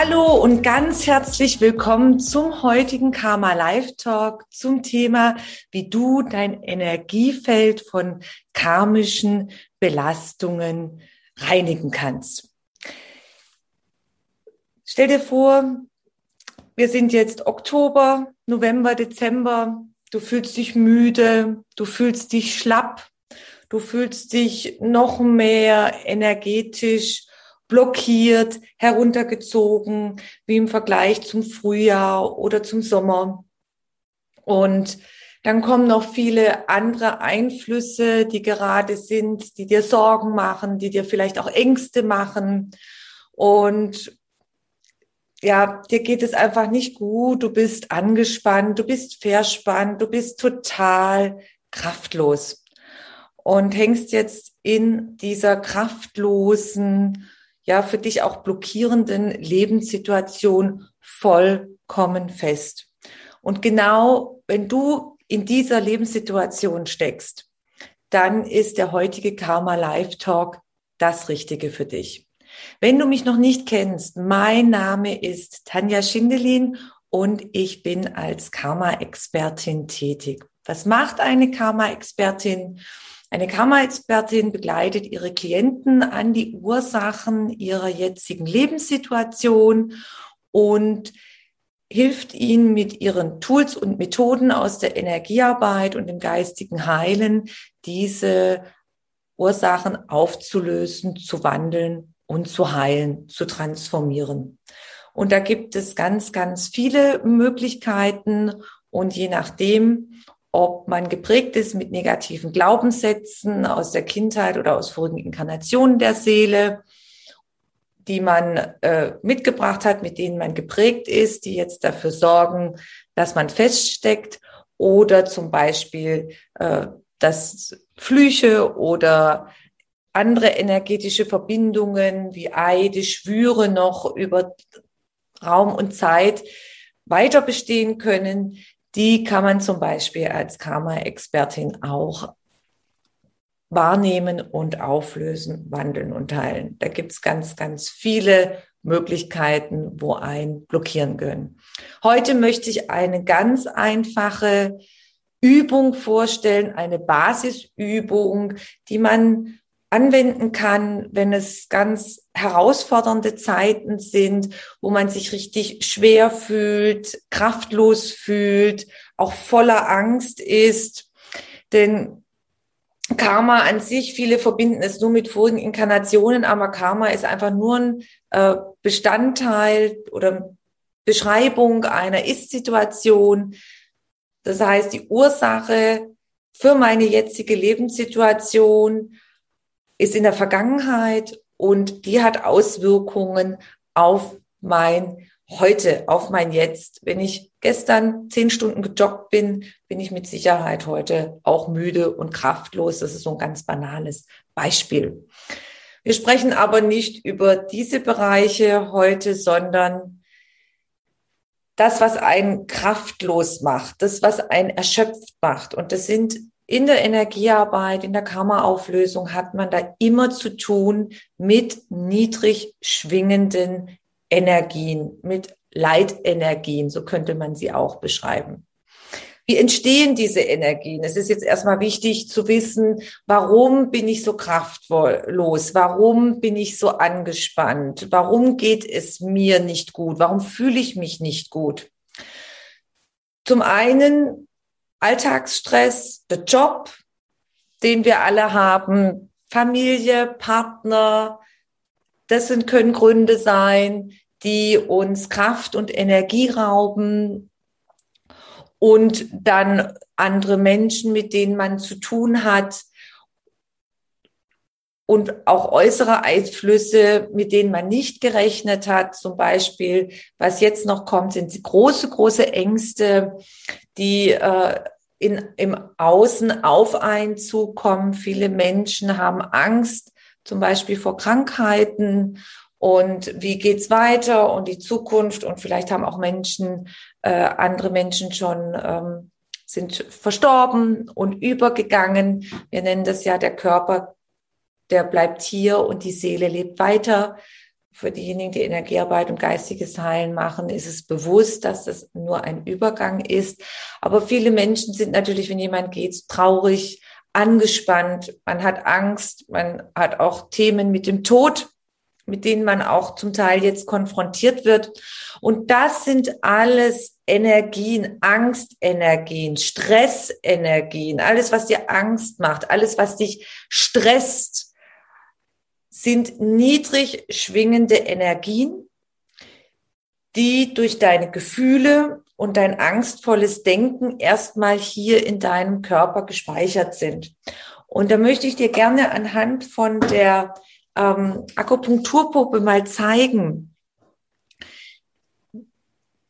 Hallo und ganz herzlich willkommen zum heutigen Karma Live Talk zum Thema, wie du dein Energiefeld von karmischen Belastungen reinigen kannst. Stell dir vor, wir sind jetzt Oktober, November, Dezember. Du fühlst dich müde, du fühlst dich schlapp, du fühlst dich noch mehr energetisch blockiert, heruntergezogen, wie im Vergleich zum Frühjahr oder zum Sommer. Und dann kommen noch viele andere Einflüsse, die gerade sind, die dir Sorgen machen, die dir vielleicht auch Ängste machen. Und ja, dir geht es einfach nicht gut, du bist angespannt, du bist verspannt, du bist total kraftlos und hängst jetzt in dieser kraftlosen ja für dich auch blockierenden Lebenssituation vollkommen fest. Und genau wenn du in dieser Lebenssituation steckst, dann ist der heutige Karma Live Talk das Richtige für dich. Wenn du mich noch nicht kennst, mein Name ist Tanja Schindelin und ich bin als Karma-Expertin tätig. Was macht eine Karma-Expertin? Eine Karma-Expertin begleitet ihre Klienten an die Ursachen ihrer jetzigen Lebenssituation und hilft ihnen mit ihren Tools und Methoden aus der Energiearbeit und dem geistigen Heilen, diese Ursachen aufzulösen, zu wandeln und zu heilen, zu transformieren. Und da gibt es ganz, ganz viele Möglichkeiten und je nachdem, ob man geprägt ist mit negativen Glaubenssätzen aus der Kindheit oder aus vorigen Inkarnationen der Seele, die man äh, mitgebracht hat, mit denen man geprägt ist, die jetzt dafür sorgen, dass man feststeckt oder zum Beispiel, äh, dass Flüche oder andere energetische Verbindungen wie Eide, Schwüre noch über Raum und Zeit weiter bestehen können, die kann man zum Beispiel als Karma-Expertin auch wahrnehmen und auflösen, wandeln und teilen. Da gibt's ganz, ganz viele Möglichkeiten, wo ein blockieren können. Heute möchte ich eine ganz einfache Übung vorstellen, eine Basisübung, die man anwenden kann, wenn es ganz herausfordernde Zeiten sind, wo man sich richtig schwer fühlt, kraftlos fühlt, auch voller Angst ist. Denn Karma an sich, viele verbinden es nur mit vorigen Inkarnationen, aber Karma ist einfach nur ein äh, Bestandteil oder Beschreibung einer Ist-Situation. Das heißt, die Ursache für meine jetzige Lebenssituation ist in der Vergangenheit und die hat Auswirkungen auf mein heute, auf mein Jetzt. Wenn ich gestern zehn Stunden gejoggt bin, bin ich mit Sicherheit heute auch müde und kraftlos. Das ist so ein ganz banales Beispiel. Wir sprechen aber nicht über diese Bereiche heute, sondern das, was einen kraftlos macht, das, was einen erschöpft macht. Und das sind in der Energiearbeit, in der Karma-Auflösung hat man da immer zu tun mit niedrig schwingenden Energien, mit Leitenergien, so könnte man sie auch beschreiben. Wie entstehen diese Energien? Es ist jetzt erstmal wichtig zu wissen, warum bin ich so kraftlos? Warum bin ich so angespannt? Warum geht es mir nicht gut? Warum fühle ich mich nicht gut? Zum einen Alltagsstress, der Job, den wir alle haben, Familie, Partner, das sind, können Gründe sein, die uns Kraft und Energie rauben und dann andere Menschen, mit denen man zu tun hat. Und auch äußere Einflüsse, mit denen man nicht gerechnet hat. Zum Beispiel, was jetzt noch kommt, sind große, große Ängste, die äh, in, im Außen auf einen zukommen. Viele Menschen haben Angst, zum Beispiel vor Krankheiten und wie geht's weiter und die Zukunft und vielleicht haben auch Menschen, äh, andere Menschen schon ähm, sind verstorben und übergegangen. Wir nennen das ja der Körper der bleibt hier und die Seele lebt weiter. Für diejenigen, die Energiearbeit und geistiges Heilen machen, ist es bewusst, dass das nur ein Übergang ist. Aber viele Menschen sind natürlich, wenn jemand geht, traurig, angespannt, man hat Angst, man hat auch Themen mit dem Tod, mit denen man auch zum Teil jetzt konfrontiert wird. Und das sind alles Energien, Angstenergien, Stressenergien, alles, was dir Angst macht, alles, was dich stresst, sind niedrig schwingende Energien, die durch deine Gefühle und dein angstvolles Denken erstmal hier in deinem Körper gespeichert sind. Und da möchte ich dir gerne anhand von der ähm, Akupunkturpuppe mal zeigen,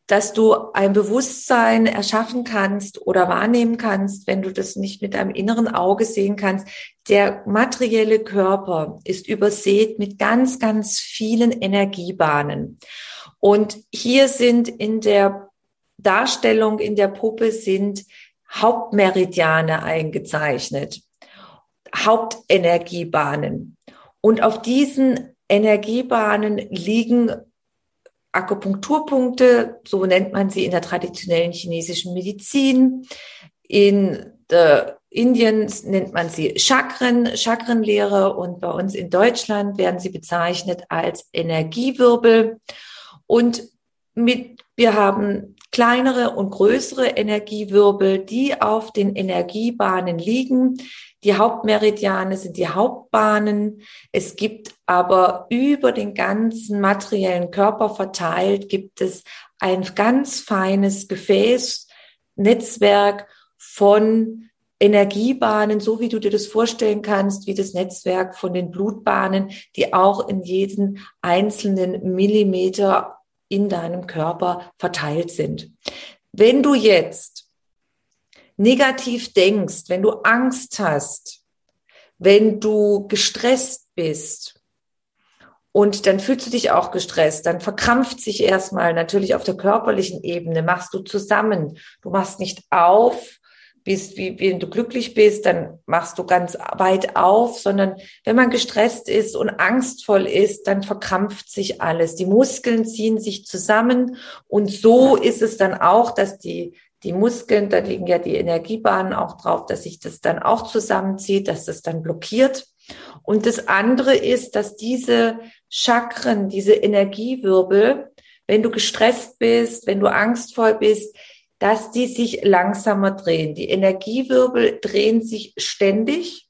dass du ein Bewusstsein erschaffen kannst oder wahrnehmen kannst, wenn du das nicht mit deinem inneren Auge sehen kannst. Der materielle Körper ist übersät mit ganz, ganz vielen Energiebahnen. Und hier sind in der Darstellung, in der Puppe sind Hauptmeridiane eingezeichnet. Hauptenergiebahnen. Und auf diesen Energiebahnen liegen Akupunkturpunkte, so nennt man sie in der traditionellen chinesischen Medizin. In der Indien nennt man sie Chakren, Chakrenlehre und bei uns in Deutschland werden sie bezeichnet als Energiewirbel. Und mit, wir haben kleinere und größere Energiewirbel, die auf den Energiebahnen liegen. Die Hauptmeridiane sind die Hauptbahnen. Es gibt aber über den ganzen materiellen Körper verteilt, gibt es ein ganz feines Gefäßnetzwerk von Energiebahnen, so wie du dir das vorstellen kannst, wie das Netzwerk von den Blutbahnen, die auch in jeden einzelnen Millimeter in deinem Körper verteilt sind. Wenn du jetzt negativ denkst, wenn du Angst hast, wenn du gestresst bist, und dann fühlst du dich auch gestresst, dann verkrampft sich erstmal natürlich auf der körperlichen Ebene, machst du zusammen, du machst nicht auf, bist, wie, wenn du glücklich bist, dann machst du ganz weit auf, sondern wenn man gestresst ist und angstvoll ist, dann verkrampft sich alles. Die Muskeln ziehen sich zusammen und so ist es dann auch, dass die die Muskeln, da liegen ja die Energiebahnen auch drauf, dass sich das dann auch zusammenzieht, dass das dann blockiert. Und das andere ist, dass diese Chakren, diese Energiewirbel, wenn du gestresst bist, wenn du angstvoll bist, dass die sich langsamer drehen. Die Energiewirbel drehen sich ständig,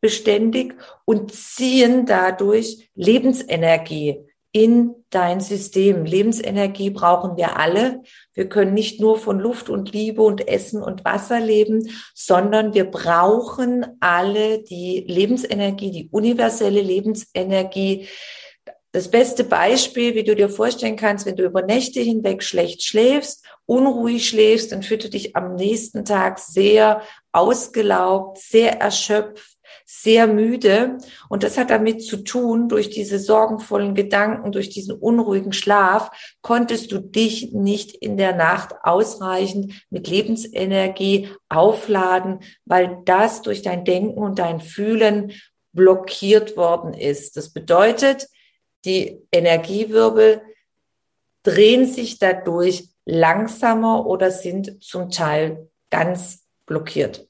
beständig und ziehen dadurch Lebensenergie in dein System. Lebensenergie brauchen wir alle. Wir können nicht nur von Luft und Liebe und Essen und Wasser leben, sondern wir brauchen alle die Lebensenergie, die universelle Lebensenergie. Das beste Beispiel, wie du dir vorstellen kannst, wenn du über Nächte hinweg schlecht schläfst, unruhig schläfst, dann fühlst du dich am nächsten Tag sehr ausgelaugt, sehr erschöpft, sehr müde. Und das hat damit zu tun, durch diese sorgenvollen Gedanken, durch diesen unruhigen Schlaf, konntest du dich nicht in der Nacht ausreichend mit Lebensenergie aufladen, weil das durch dein Denken und dein Fühlen blockiert worden ist. Das bedeutet, die Energiewirbel drehen sich dadurch langsamer oder sind zum Teil ganz blockiert.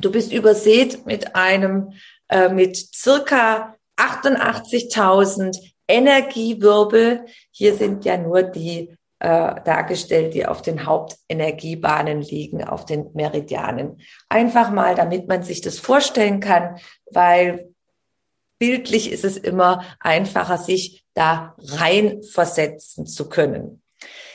Du bist übersät mit einem, äh, mit circa 88.000 Energiewirbel. Hier sind ja nur die äh, dargestellt, die auf den Hauptenergiebahnen liegen, auf den Meridianen. Einfach mal, damit man sich das vorstellen kann, weil bildlich ist es immer einfacher, sich da reinversetzen zu können.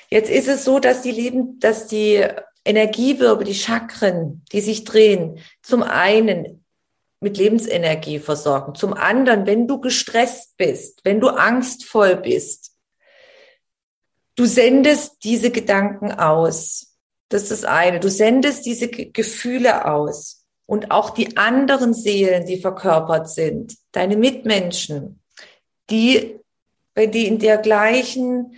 Jetzt ist es so, dass die Leben, dass die Energiewirbel, die Chakren, die sich drehen, zum einen mit Lebensenergie versorgen. Zum anderen, wenn du gestresst bist, wenn du angstvoll bist, du sendest diese Gedanken aus. Das ist das eine. Du sendest diese Gefühle aus. Und auch die anderen Seelen, die verkörpert sind, deine Mitmenschen, die, wenn die in der gleichen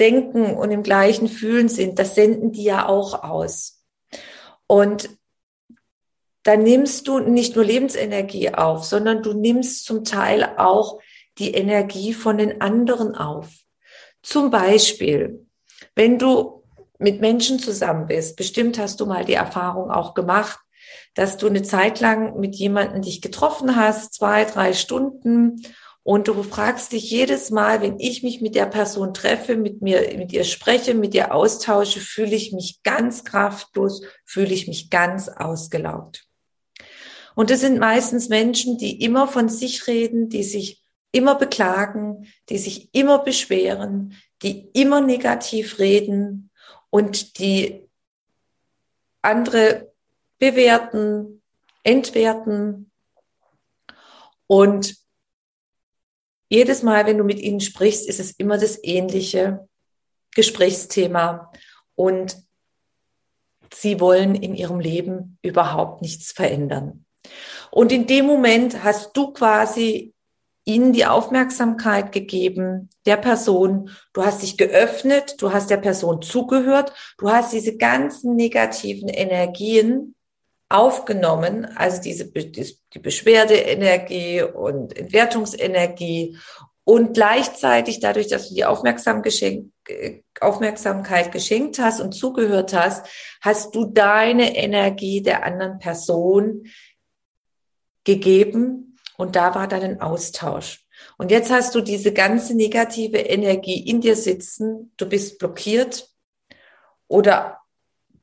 Denken und im gleichen Fühlen sind, das senden die ja auch aus. Und dann nimmst du nicht nur Lebensenergie auf, sondern du nimmst zum Teil auch die Energie von den anderen auf. Zum Beispiel, wenn du mit Menschen zusammen bist, bestimmt hast du mal die Erfahrung auch gemacht, dass du eine Zeit lang mit jemandem dich getroffen hast, zwei, drei Stunden, und du fragst dich jedes Mal, wenn ich mich mit der Person treffe, mit mir, mit ihr spreche, mit ihr austausche, fühle ich mich ganz kraftlos, fühle ich mich ganz ausgelaugt. Und das sind meistens Menschen, die immer von sich reden, die sich immer beklagen, die sich immer beschweren, die immer negativ reden und die andere bewerten, entwerten. Und jedes Mal, wenn du mit ihnen sprichst, ist es immer das ähnliche Gesprächsthema. Und sie wollen in ihrem Leben überhaupt nichts verändern. Und in dem Moment hast du quasi ihnen die Aufmerksamkeit gegeben, der Person, du hast dich geöffnet, du hast der Person zugehört, du hast diese ganzen negativen Energien aufgenommen, also diese die Beschwerdeenergie und Entwertungsenergie und gleichzeitig dadurch, dass du die Aufmerksam geschenk, Aufmerksamkeit geschenkt hast und zugehört hast, hast du deine Energie der anderen Person gegeben und da war dann ein Austausch. Und jetzt hast du diese ganze negative Energie in dir sitzen, du bist blockiert oder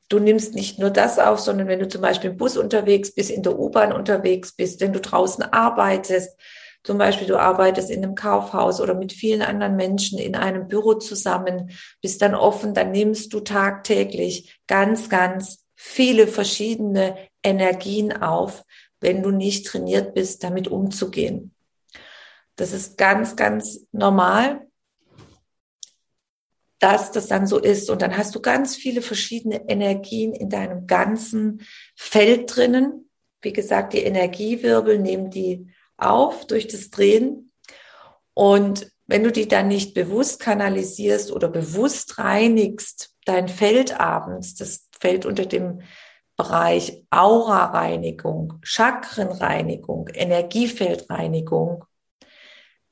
du nimmst nicht nur das auf, sondern wenn du zum Beispiel im Bus unterwegs bist, in der U-Bahn unterwegs bist, wenn du draußen arbeitest, zum Beispiel du arbeitest in einem Kaufhaus oder mit vielen anderen Menschen in einem Büro zusammen, bist dann offen, dann nimmst du tagtäglich ganz, ganz viele verschiedene Energien auf, wenn du nicht trainiert bist, damit umzugehen. Das ist ganz, ganz normal, dass das dann so ist. Und dann hast du ganz viele verschiedene Energien in deinem ganzen Feld drinnen. Wie gesagt, die Energiewirbel nehmen die auf durch das Drehen. Und wenn du die dann nicht bewusst kanalisierst oder bewusst reinigst, dein Feld abends, das fällt unter dem Bereich Aura-Reinigung, Chakrenreinigung, Energiefeldreinigung,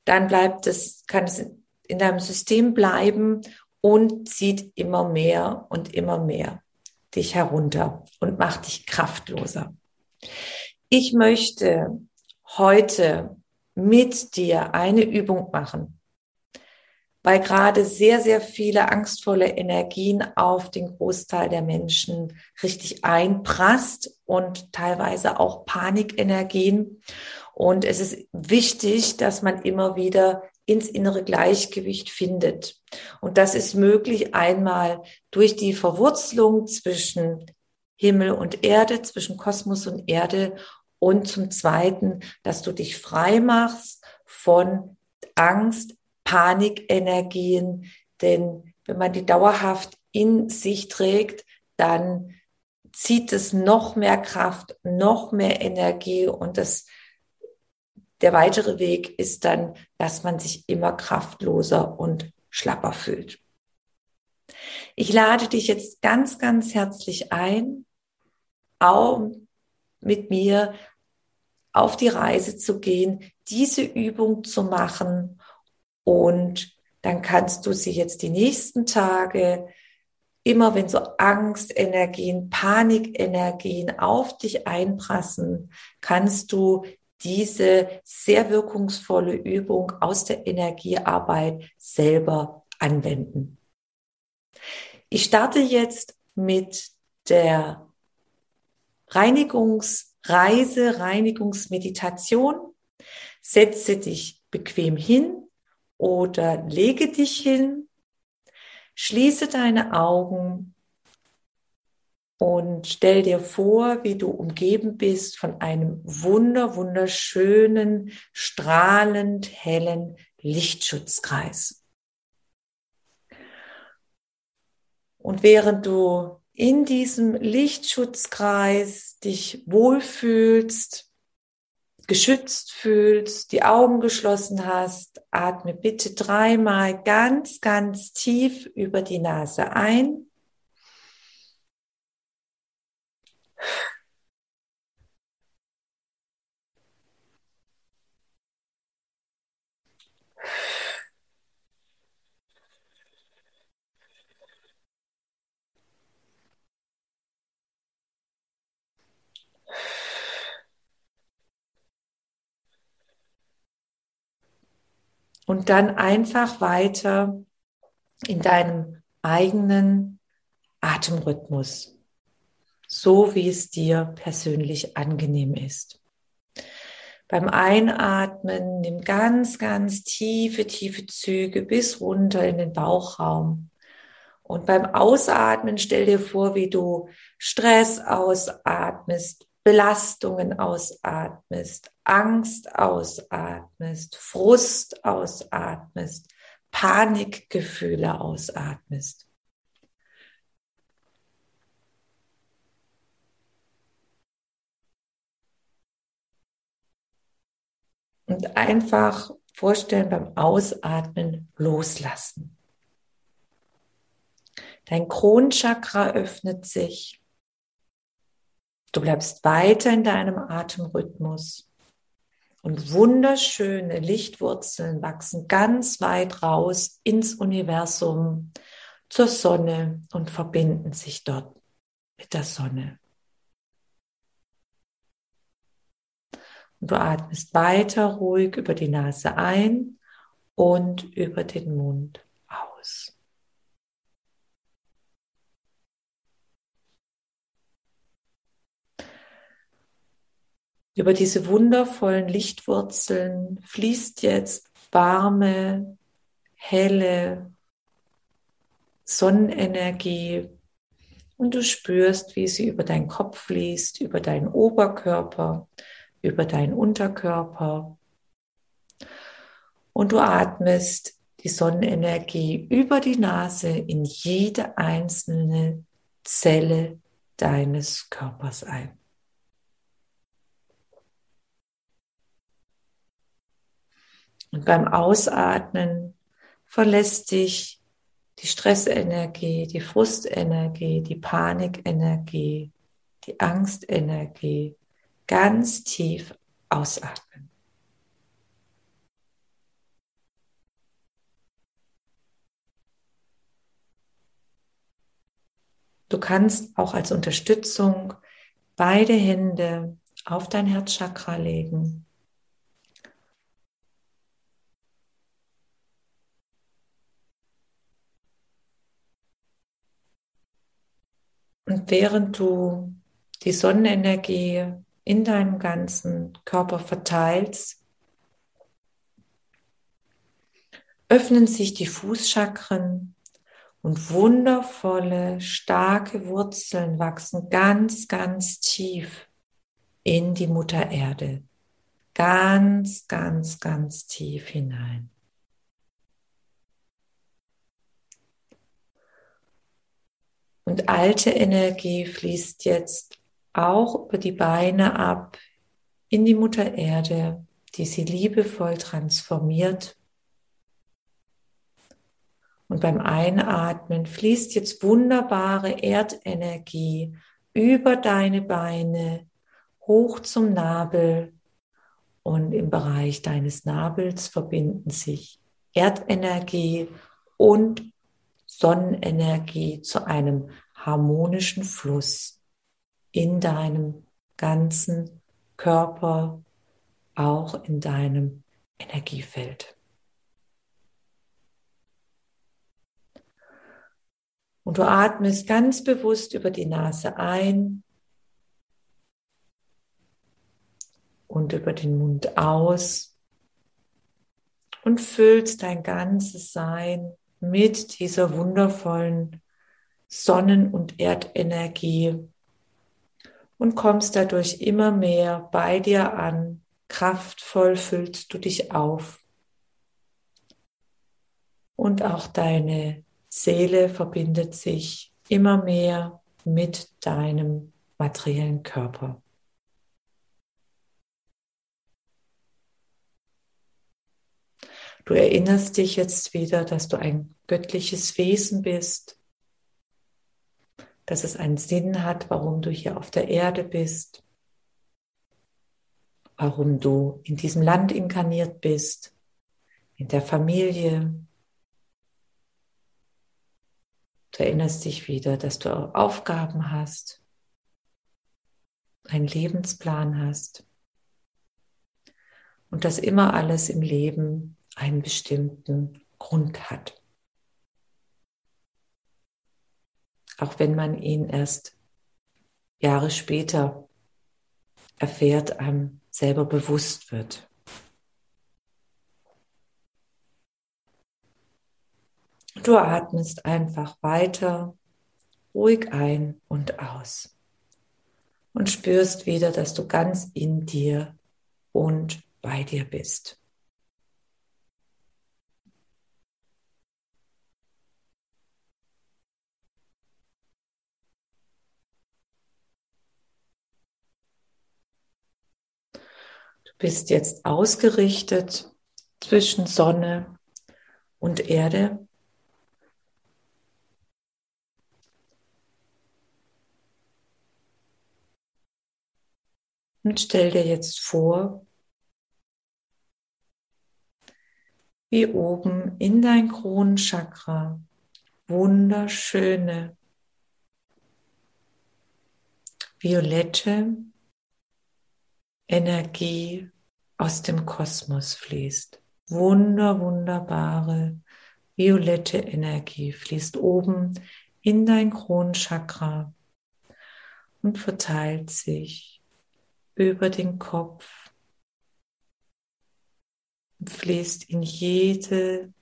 dann bleibt es, kann es in deinem System bleiben und zieht immer mehr und immer mehr dich herunter und macht dich kraftloser. Ich möchte heute mit dir eine Übung machen, weil gerade sehr, sehr viele angstvolle Energien auf den Großteil der Menschen richtig einprasst und teilweise auch Panikenergien. Und es ist wichtig, dass man immer wieder ins innere Gleichgewicht findet. Und das ist möglich einmal durch die Verwurzelung zwischen Himmel und Erde, zwischen Kosmos und Erde. Und zum Zweiten, dass du dich frei machst von Angst, Panikenergien, denn wenn man die dauerhaft in sich trägt, dann zieht es noch mehr Kraft, noch mehr Energie. Und das, der weitere Weg ist dann, dass man sich immer kraftloser und schlapper fühlt. Ich lade dich jetzt ganz, ganz herzlich ein, auch mit mir auf die Reise zu gehen, diese Übung zu machen und dann kannst du sie jetzt die nächsten Tage, immer wenn so Angstenergien, Panikenergien auf dich einprassen, kannst du diese sehr wirkungsvolle Übung aus der Energiearbeit selber anwenden. Ich starte jetzt mit der Reinigungsreise, Reinigungsmeditation. Setze dich bequem hin oder lege dich hin, schließe deine Augen und stell dir vor, wie du umgeben bist von einem wunder, wunderschönen, strahlend hellen Lichtschutzkreis. Und während du in diesem Lichtschutzkreis dich wohlfühlst, geschützt fühlst, die Augen geschlossen hast, atme bitte dreimal ganz, ganz tief über die Nase ein und dann einfach weiter in deinem eigenen Atemrhythmus, so wie es dir persönlich angenehm ist. Beim Einatmen nimm ganz, ganz tiefe, tiefe Züge bis runter in den Bauchraum. Und beim Ausatmen stell dir vor, wie du Stress ausatmest, Belastungen ausatmest, Angst ausatmest, Frust ausatmest, Panikgefühle ausatmest. Und einfach vorstellen beim Ausatmen loslassen. Dein Kronchakra öffnet sich. Du bleibst weiter in deinem Atemrhythmus. Und wunderschöne Lichtwurzeln wachsen ganz weit raus ins Universum, zur Sonne und verbinden sich dort mit der Sonne. Und du atmest weiter ruhig über die Nase ein und über den Mund aus. Über diese wundervollen Lichtwurzeln fließt jetzt warme, helle Sonnenenergie und du spürst, wie sie über deinen Kopf fließt, über deinen Oberkörper, über deinen Unterkörper. Und du atmest die Sonnenenergie über die Nase in jede einzelne Zelle deines Körpers ein. Und beim Ausatmen verlässt dich die Stressenergie, die Frustenergie, die Panikenergie, die Angstenergie ganz tief ausatmen. Du kannst auch als Unterstützung beide Hände auf dein Herzchakra legen Und während du die Sonnenenergie in deinem ganzen Körper verteilst, öffnen sich die Fußchakren und wundervolle, starke Wurzeln wachsen ganz, ganz tief in die Mutter Erde. Ganz, ganz, ganz tief hinein. Und alte Energie fließt jetzt auch über die Beine ab in die Mutter Erde, die sie liebevoll transformiert. Und beim Einatmen fließt jetzt wunderbare Erdenergie über deine Beine hoch zum Nabel und im Bereich deines Nabels verbinden sich Erdenergie und Sonnenenergie zu einem harmonischen Fluss in deinem ganzen Körper, auch in deinem Energiefeld. Und du atmest ganz bewusst über die Nase ein und über den Mund aus und füllst dein ganzes Sein mit dieser wundervollen Sonnen- und Erdenergie und kommst dadurch immer mehr bei dir an. Kraftvoll füllst du dich auf. Und auch deine Seele verbindet sich immer mehr mit deinem materiellen Körper. Du erinnerst dich jetzt wieder, dass du ein göttliches Wesen bist, dass es einen Sinn hat, warum du hier auf der Erde bist, warum du in diesem Land inkarniert bist, in der Familie. Du erinnerst dich wieder, dass du Aufgaben hast, einen Lebensplan hast und dass immer alles im Leben einen bestimmten Grund hat. Auch wenn man ihn erst Jahre später erfährt, einem selber bewusst wird. Du atmest einfach weiter, ruhig ein und aus und spürst wieder, dass du ganz in dir und bei dir bist. Bist jetzt ausgerichtet zwischen Sonne und Erde. Und stell dir jetzt vor, wie oben in dein Kronenchakra wunderschöne violette Energie aus dem Kosmos fließt. Wunder, wunderbare violette Energie fließt oben in dein Kronenchakra und verteilt sich über den Kopf und fließt in jede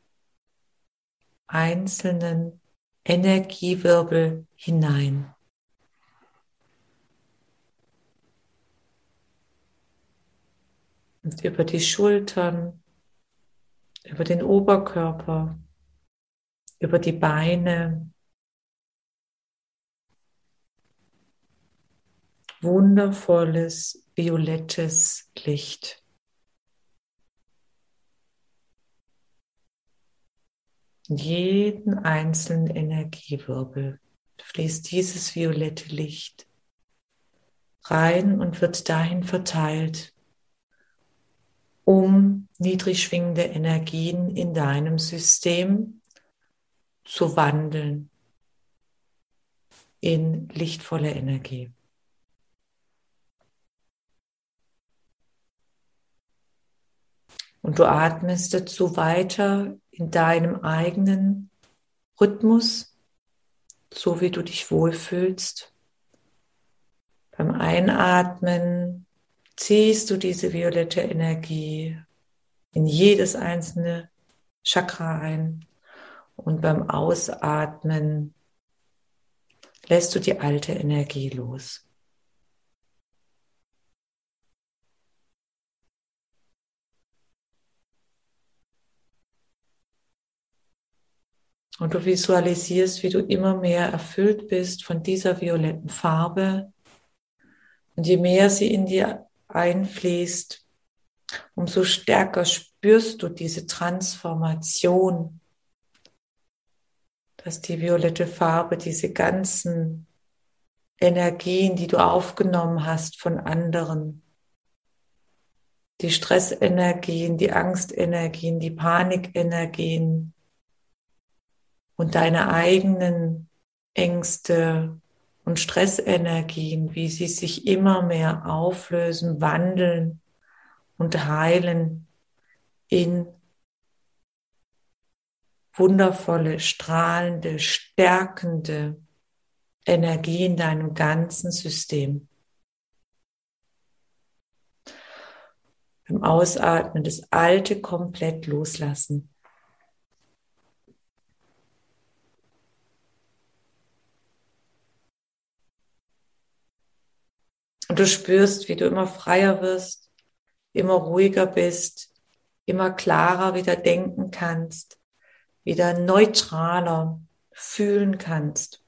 einzelnen Energiewirbel hinein. Und über die Schultern, über den Oberkörper, über die Beine, wundervolles violettes Licht. In jeden einzelnen Energiewirbel fließt dieses violette Licht rein und wird dahin verteilt, um niedrig schwingende Energien in deinem System zu wandeln in lichtvolle Energie. Und du atmest dazu weiter in deinem eigenen Rhythmus, so wie du dich wohlfühlst. Beim Einatmen ziehst du diese violette Energie in jedes einzelne Chakra ein und beim Ausatmen lässt du die alte Energie los. Und du visualisierst, wie du immer mehr erfüllt bist von dieser violetten Farbe. Und je mehr sie in dir einfließt, umso stärker spürst du diese Transformation, dass die violette Farbe diese ganzen Energien, die du aufgenommen hast von anderen, die Stressenergien, die Angstenergien, die Panikenergien, und deine eigenen Ängste und Stressenergien, wie sie sich immer mehr auflösen, wandeln und heilen in wundervolle, strahlende, stärkende Energie in deinem ganzen System. Beim Ausatmen das Alte komplett loslassen. Und du spürst, wie du immer freier wirst, immer ruhiger bist, immer klarer wieder denken kannst, wieder neutraler fühlen kannst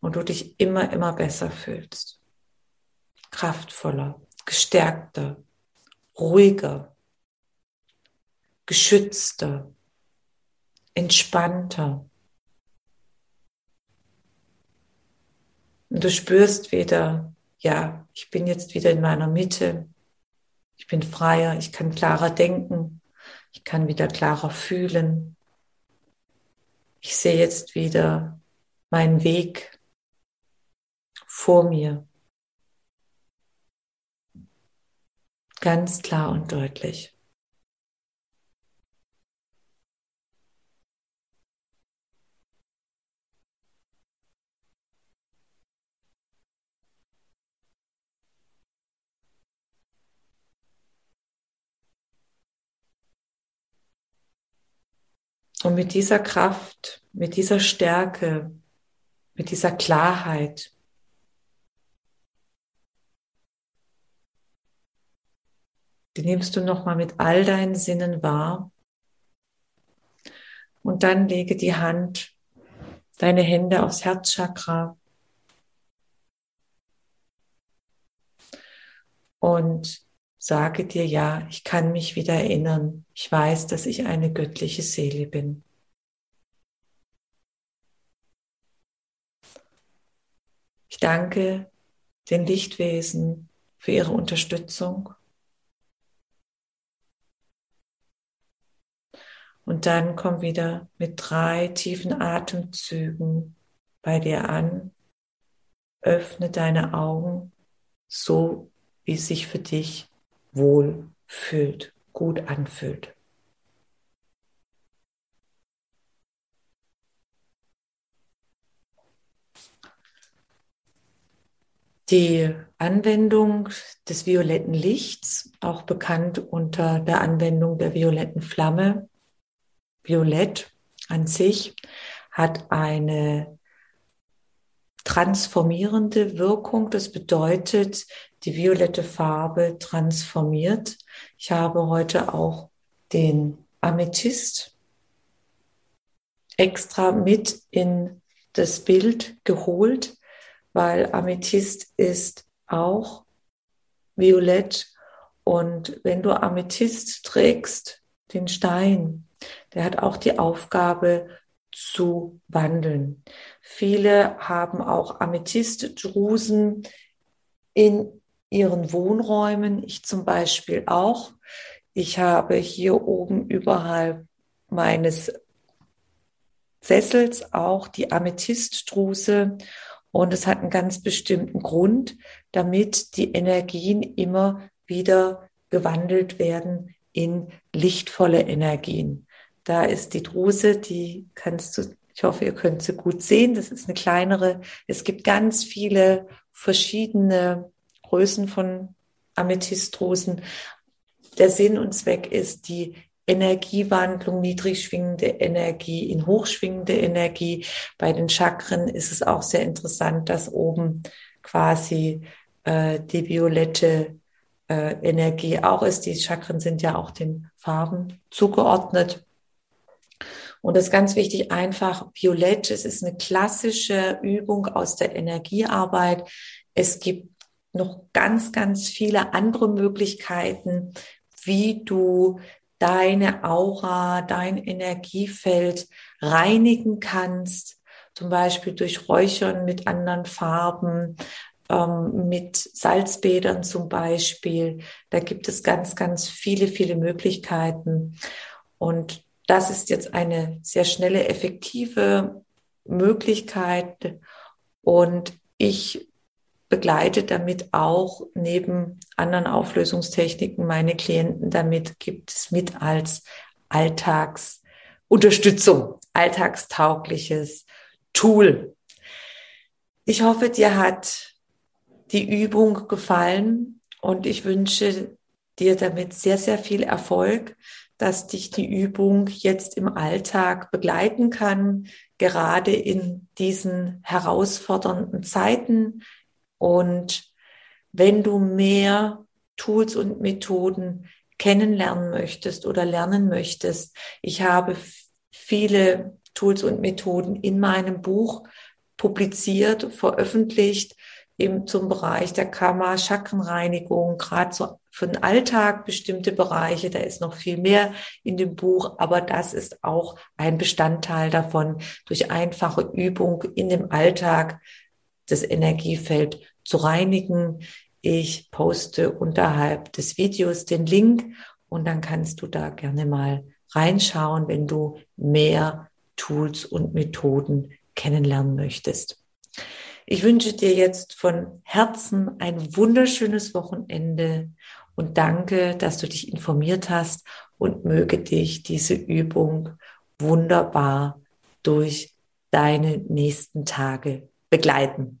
und du dich immer, immer besser fühlst. Kraftvoller, gestärkter, ruhiger, geschützter, entspannter. Und du spürst wieder, ja, ich bin jetzt wieder in meiner Mitte, ich bin freier, ich kann klarer denken, ich kann wieder klarer fühlen. Ich sehe jetzt wieder meinen Weg vor mir. Ganz klar und deutlich. Und mit dieser Kraft, mit dieser Stärke, mit dieser Klarheit, die nimmst du nochmal mit all deinen Sinnen wahr. Und dann lege die Hand, deine Hände aufs Herzchakra. Und sage dir, ja, ich kann mich wieder erinnern. Ich weiß, dass ich eine göttliche Seele bin. Ich danke den Lichtwesen für ihre Unterstützung. Und dann komm wieder mit drei tiefen Atemzügen bei dir an. Öffne deine Augen so, wie es sich für dich wohl fühlt, gut anfühlt. Die Anwendung des violetten Lichts, auch bekannt unter der Anwendung der violetten Flamme, Violett an sich, hat eine transformierende Wirkung. Das bedeutet, die violette Farbe transformiert. Ich habe heute auch den Amethyst extra mit in das Bild geholt, weil Amethyst ist auch violett. Und wenn du Amethyst trägst, den Stein, der hat auch die Aufgabe zu wandeln. Viele haben auch Amethystdrusen in ihren Wohnräumen. Ich zum Beispiel auch. Ich habe hier oben überhalb meines Sessels auch die Amethystdruse und es hat einen ganz bestimmten Grund, damit die Energien immer wieder gewandelt werden in lichtvolle Energien. Da ist die Druse, die kannst du, ich hoffe, ihr könnt sie gut sehen. Das ist eine kleinere. Es gibt ganz viele verschiedene Größen von Amethystdrosen. Der Sinn und Zweck ist die Energiewandlung, niedrig schwingende Energie in hochschwingende Energie. Bei den Chakren ist es auch sehr interessant, dass oben quasi äh, die violette äh, Energie auch ist. Die Chakren sind ja auch den Farben zugeordnet. Und das ist ganz wichtig, einfach violett. Es ist eine klassische Übung aus der Energiearbeit. Es gibt noch ganz, ganz viele andere Möglichkeiten, wie du deine Aura, dein Energiefeld reinigen kannst, zum Beispiel durch Räuchern mit anderen Farben, ähm, mit Salzbädern zum Beispiel. Da gibt es ganz, ganz viele, viele Möglichkeiten. Und das ist jetzt eine sehr schnelle, effektive Möglichkeit. Und ich begleite damit auch neben anderen Auflösungstechniken meine Klienten damit, gibt es mit als Alltagsunterstützung, alltagstaugliches Tool. Ich hoffe, dir hat die Übung gefallen und ich wünsche dir damit sehr, sehr viel Erfolg, dass dich die Übung jetzt im Alltag begleiten kann, gerade in diesen herausfordernden Zeiten, Und wenn du mehr Tools und Methoden kennenlernen möchtest oder lernen möchtest, ich habe viele Tools und Methoden in meinem Buch publiziert, veröffentlicht, eben zum Bereich der Karma, Chakrenreinigung, gerade so für den Alltag bestimmte Bereiche. Da ist noch viel mehr in dem Buch, aber das ist auch ein Bestandteil davon, durch einfache Übung in dem Alltag das Energiefeld zu reinigen. Ich poste unterhalb des Videos den Link und dann kannst du da gerne mal reinschauen, wenn du mehr Tools und Methoden kennenlernen möchtest. Ich wünsche dir jetzt von Herzen ein wunderschönes Wochenende und danke, dass du dich informiert hast und möge dich diese Übung wunderbar durch deine nächsten Tage begleiten.